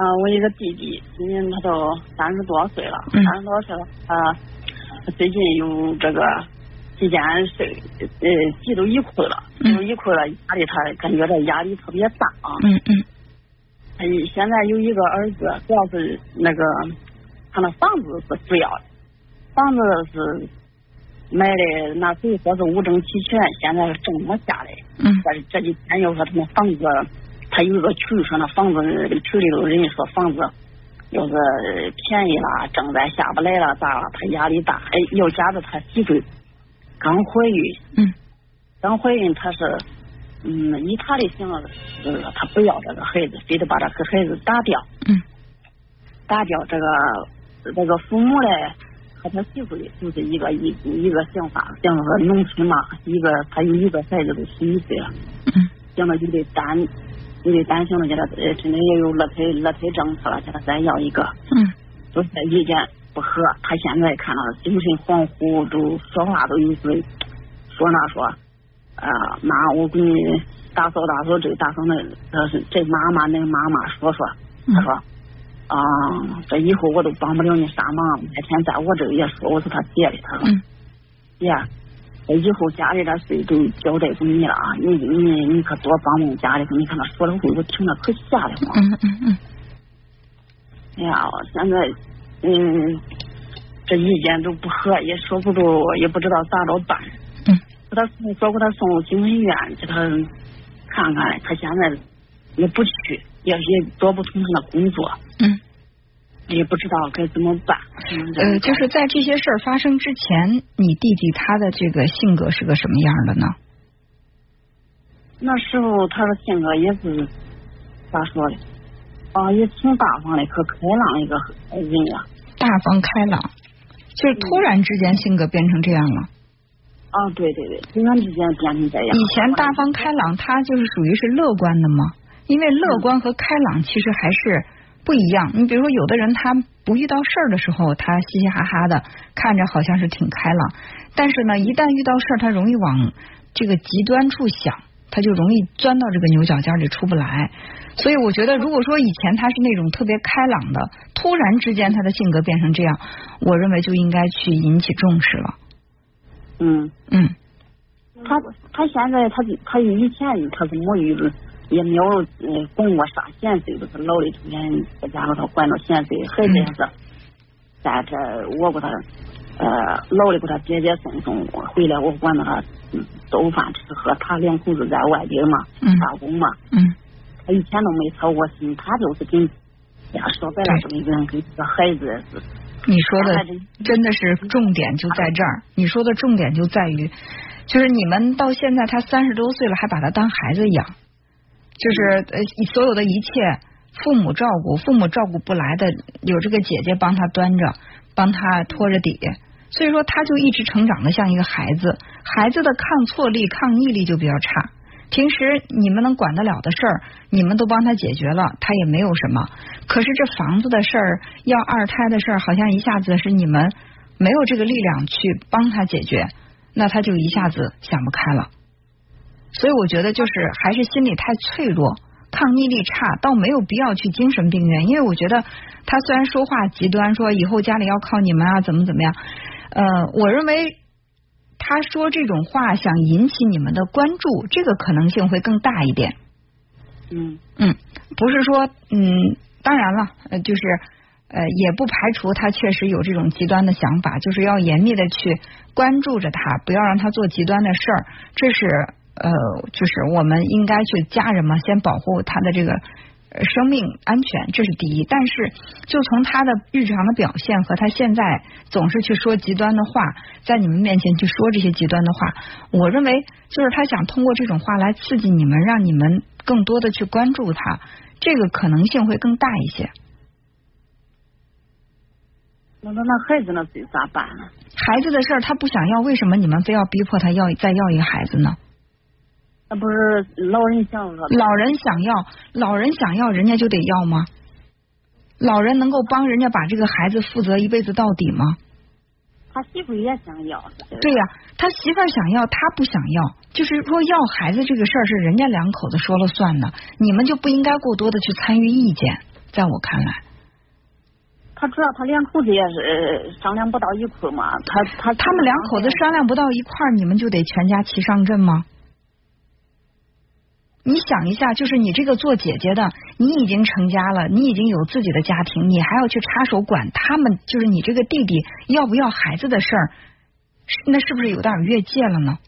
啊，我一个弟弟，今年他都三十多岁了，嗯三十多岁了，啊，最近有这个几件事，呃，急都一困了，都一困了，压力他感觉这压力特别大啊。嗯嗯他现在有一个儿子，主要是那个他那房子是主要的，房子是买的那时候说是五证齐全，现在是正没下来。嗯这这几天又说他们房子，他有一个群说那房子群里头人家说房子要是便宜了，正在下不来了，咋了？他压力大，哎，又加上他媳妇刚怀孕，嗯。刚怀孕他是，嗯，以他的想法是他不要这个孩子，非得把这个孩子打掉，嗯。打掉这个这个父母嘞和他媳妇的就是一个一一个想法，想说农村嘛，一个他有一个孩子都十一岁了，嗯。想着就得担就得担心了，给他呃真的也有二胎二胎政策了，给他再要一个，嗯。就是意见不合，他现在看到精神恍惚，都说话都有时说那说，啊、妈，我给你打扫打扫这打扫那这是这妈妈那妈妈说说，他说。啊、这以后我都帮不了你啥忙，那天在我这儿也说，我是他姐的，他说，嗯以后家里的事都交代给你了啊，你你你可多帮帮家里头，你看他说的话，我听着可吓得慌。嗯嗯嗯哎呀，我现在嗯，这意见都不合，也说不住，也不知道咋着办。嗯给他送说给他送精神院，给他看看，他现在也不去，也也做不成他的工作，嗯。也不知道该怎么办。嗯呃，就是在这些事儿发生之前，你弟弟他的这个性格是个什么样的呢？那时候他的性格也是咋说的，啊，也挺大方的，可开朗一个人呀。大方开朗，就是突然之间性格变成这样了。啊，对对对，突然之间变成这样。以前大方开朗，他就是属于是乐观的嘛？因为乐观和开朗其实还是不一样。你比如说，有的人他不遇到事儿的时候，他嘻嘻哈哈的，看着好像是挺开朗，但是呢，一旦遇到事儿，他容易往这个极端处想，他就容易钻到这个牛角尖里出不来。所以我觉得，如果说以前他是那种特别开朗的，突然之间他的性格变成这样，我认为就应该去引起重视了。嗯。嗯他他现在他就他以前他是没有也没有嗯供过啥闲事，都是老的成天在家里头管着闲事，孩子也是在这我给他呃老的给他接接送送，回来我管着他嗯做饭吃喝，他两口子在外地嘛嗯。打工嘛，嗯。他一天都没操过心，他就是跟呀说白了这么一个人跟这个孩子是你说的真的是重点就在这儿。你说的重点就在于，就是你们到现在他三十多岁了，还把他当孩子养，就是呃所有的一切父母照顾，父母照顾不来的，有这个姐姐帮他端着，帮他托着底，所以说他就一直成长的像一个孩子，孩子的抗挫力、抗逆力就比较差。平时你们能管得了的事儿，你们都帮他解决了，他也没有什么。可是这房子的事儿、要二胎的事儿，好像一下子是你们没有这个力量去帮他解决，那他就一下子想不开了。所以我觉得就是还是心理太脆弱，抗逆力差，倒没有必要去精神病院。因为我觉得他虽然说话极端，说以后家里要靠你们啊，怎么怎么样，呃，我认为。他说这种话想引起你们的关注，这个可能性会更大一点。嗯嗯，不是说嗯，当然了，呃，就是呃，也不排除他确实有这种极端的想法，就是要严密的去关注着他，不要让他做极端的事儿。这是呃，就是我们应该去家人嘛，先保护他的这个。呃，生命安全这是第一，但是就从他的日常的表现和他现在总是去说极端的话，在你们面前去说这些极端的话，我认为就是他想通过这种话来刺激你们，让你们更多的去关注他，这个可能性会更大一些。那那那孩子那得咋办呢？孩子的事儿他不想要，为什么你们非要逼迫他要再要一个孩子呢？那不是老人想要，老人想要，老人想要，人家就得要吗？老人能够帮人家把这个孩子负责一辈子到底吗？他媳妇也想要。对呀、他媳妇想要，他不想要，就是说要孩子这个事儿是人家两口子说了算的，你们就不应该过多的去参与意见。在我看来。他主要他两口子也是商量不到一块嘛，他他他们两口子商量不到一块儿，你们就得全家齐上阵吗？你想一下，就是你这个做姐姐的，你已经成家了，你已经有自己的家庭，你还要去插手管他们，就是你这个弟弟要不要孩子的事儿，那是不是有点越界了呢？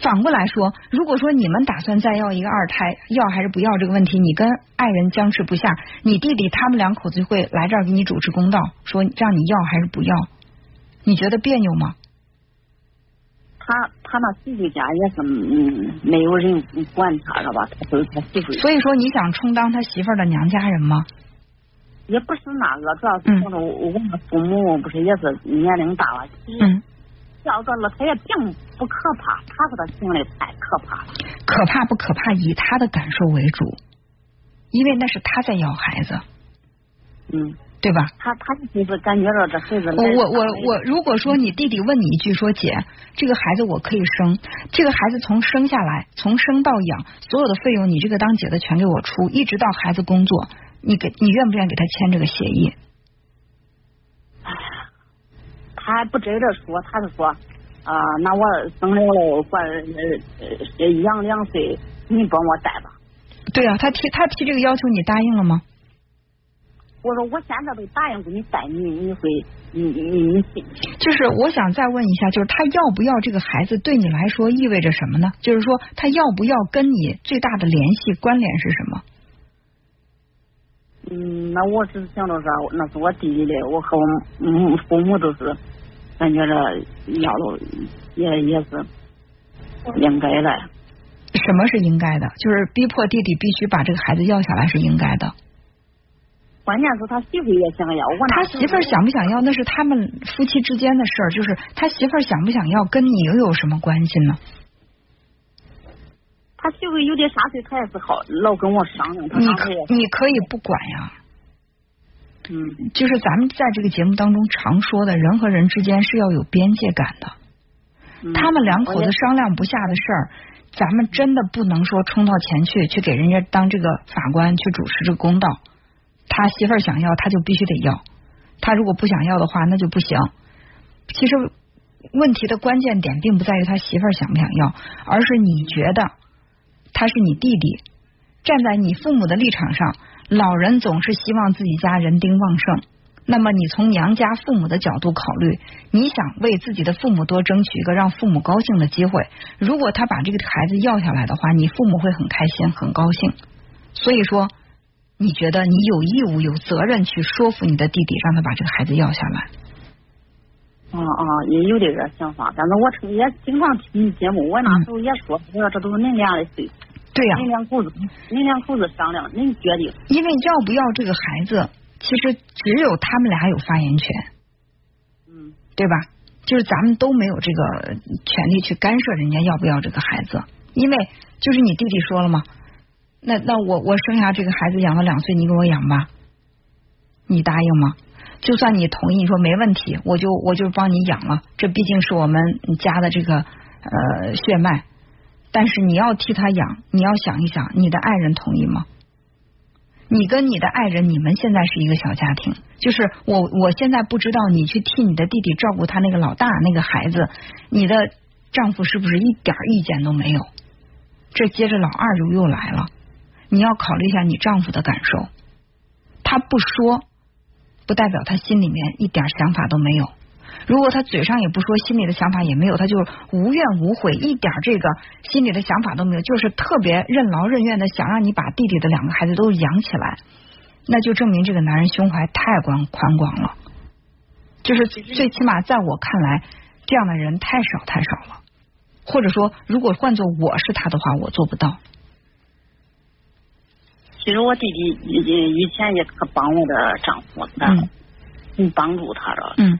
反过来说，如果说你们打算再要一个二胎，要还是不要这个问题，你跟爱人僵持不下，你弟弟他们两口子会来这儿给你主持公道，说让你要还是不要，你觉得别扭吗？他他那媳妇家也是嗯，没有人管他，知道吧？他都是他媳妇。所以说，你想充当他媳妇的娘家人吗？也不是那个，主要是说我我们父母不是也是年龄大了，嗯。要个了，他也并不可怕，他说他行的太可怕了。可怕不可怕？以他的感受为主，因为那是他在要孩子。嗯，对吧？他他就是感觉到这孩子。我我我我，如果说你弟弟问你一句说姐，这个孩子我可以生，这个孩子从生下来，从生到养，所有的费用你这个当姐的全给我出，一直到孩子工作，你给你愿不愿意给他签这个协议？他不这着说，他是说啊，那我生了了，管呃养两岁，你帮我带吧。对啊，他提他提这个要求，你答应了吗？我说我现在都答应给你带你，你会你你你信？就是我想再问一下，就是他要不要这个孩子，对你来说意味着什么呢？就是说他要不要跟你最大的联系关联是什么？嗯，那我只是想到说，那是我弟弟的，我和我嗯父母都是。感觉着要了也也是应该的。什么是应该的？就是逼迫弟弟必须把这个孩子要下来是应该的。关键是他媳妇也想要，我他媳妇想不想要那是他们夫妻之间的事儿，就是他媳妇想不想要跟你又有什么关系呢？他媳妇有点啥事，他也是好老跟我商量。你可你可以不管呀。嗯，就是咱们在这个节目当中常说的，人和人之间是要有边界感的。他们两口子商量不下的事儿，咱们真的不能说冲到前去，去给人家当这个法官去主持这个公道。他媳妇儿想要，他就必须得要；他如果不想要的话，那就不行。其实问题的关键点并不在于他媳妇儿想不想要，而是你觉得他是你弟弟，站在你父母的立场上。老人总是希望自己家人丁旺盛，那么你从娘家父母的角度考虑，你想为自己的父母多争取一个让父母高兴的机会。如果他把这个孩子要下来的话，你父母会很开心、很高兴。所以说，你觉得你有义务、有责任去说服你的弟弟，让他把这个孩子要下来。啊啊，也有点这想法，但是我也经常听你节目，我那时候也说，我说这都是恁俩的事。对呀，恁两口子，恁两口子商量，恁决定。因为要不要这个孩子，其实只有他们俩有发言权，嗯，对吧？就是咱们都没有这个权利去干涉人家要不要这个孩子，因为就是你弟弟说了嘛，那那我我生下这个孩子养了两岁，你给我养吧，你答应吗？就算你同意，你说没问题，我就我就帮你养了，这毕竟是我们家的这个呃血脉。但是你要替他养，你要想一想，你的爱人同意吗？你跟你的爱人，你们现在是一个小家庭，就是我我现在不知道你去替你的弟弟照顾他那个老大那个孩子，你的丈夫是不是一点意见都没有？这接着老二就又来了，你要考虑一下你丈夫的感受，他不说，不代表他心里面一点想法都没有。如果他嘴上也不说，心里的想法也没有，他就无怨无悔，一点这个心里的想法都没有，就是特别任劳任怨的想让你把弟弟的两个孩子都养起来，那就证明这个男人胸怀太宽宽广了。就是最起码在我看来，这样的人太少太少了。或者说，如果换做我是他的话，我做不到。其实我弟弟以以前也可帮我的丈夫，嗯，嗯，帮助他了，嗯。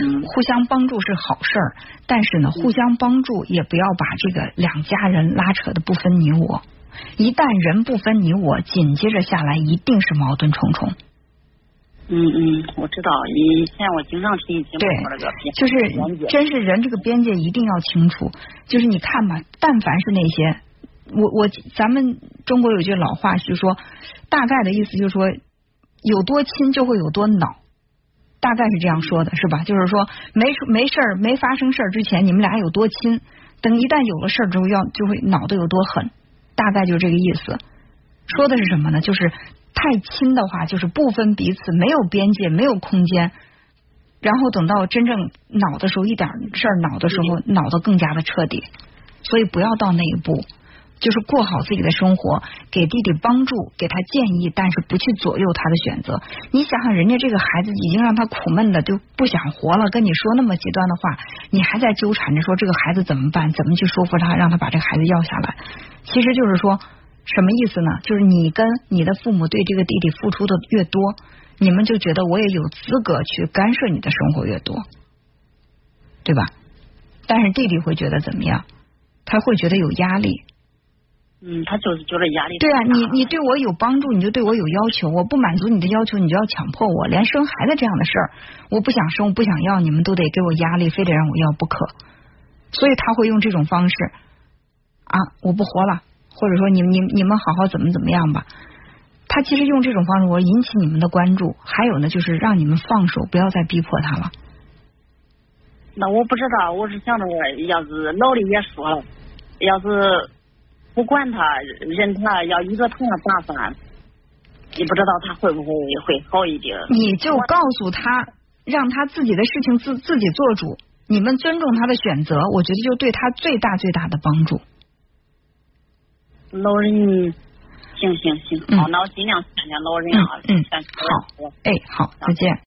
嗯，互相帮助是好事儿，但是呢，互相帮助也不要把这个两家人拉扯的不分你我。一旦人不分你我，紧接着下来一定是矛盾重重。嗯嗯，我知道，以前我经常听节目说这个，就是真是人这个边界一定要清楚。就是你看吧，但凡是那些我我咱们中国有句老话，就说大概的意思就是说，有多亲就会有多恼，大概是这样说的，是吧？就是说没没事儿没发生事儿之前，你们俩有多亲，等一旦有了事儿之后，要就会恼得有多狠，大概就是这个意思。说的是什么呢？就是太亲的话，就是不分彼此，没有边界，没有空间。然后等到真正恼的时候，一点事儿恼的时候，恼得更加的彻底。所以不要到那一步，就是过好自己的生活，给弟弟帮助，给他建议，但是不去左右他的选择。你想想，人家这个孩子已经让他苦闷的就不想活了，跟你说那么极端的话，你还在纠缠着说这个孩子怎么办？怎么去说服他，让他把这个孩子要下来？其实就是说。什么意思呢？就是你跟你的父母对这个弟弟付出的越多，你们就觉得我也有资格去干涉你的生活越多，对吧？但是弟弟会觉得怎么样？他会觉得有压力。嗯，他就是觉得压力。对啊，你你对我有帮助，你就对我有要求，我不满足你的要求，你就要强迫我，连生孩子这样的事儿，我不想生，我不想要，你们都得给我压力，非得让我要不可。所以他会用这种方式啊，我不活了。或者说，你你你们好好怎么怎么样吧？他其实用这种方式，我引起你们的关注。还有呢，就是让你们放手，不要再逼迫他了。那我不知道，我是想着，要是老的也说了，要是不管他，任他要一个他的打算，你不知道他会不会会好一点。你就告诉他，让他自己的事情自自己做主。你们尊重他的选择，我觉得就对他最大最大的帮助。老人，行行行，好，那我尽量劝劝老人啊。嗯，好，哎，好，再见。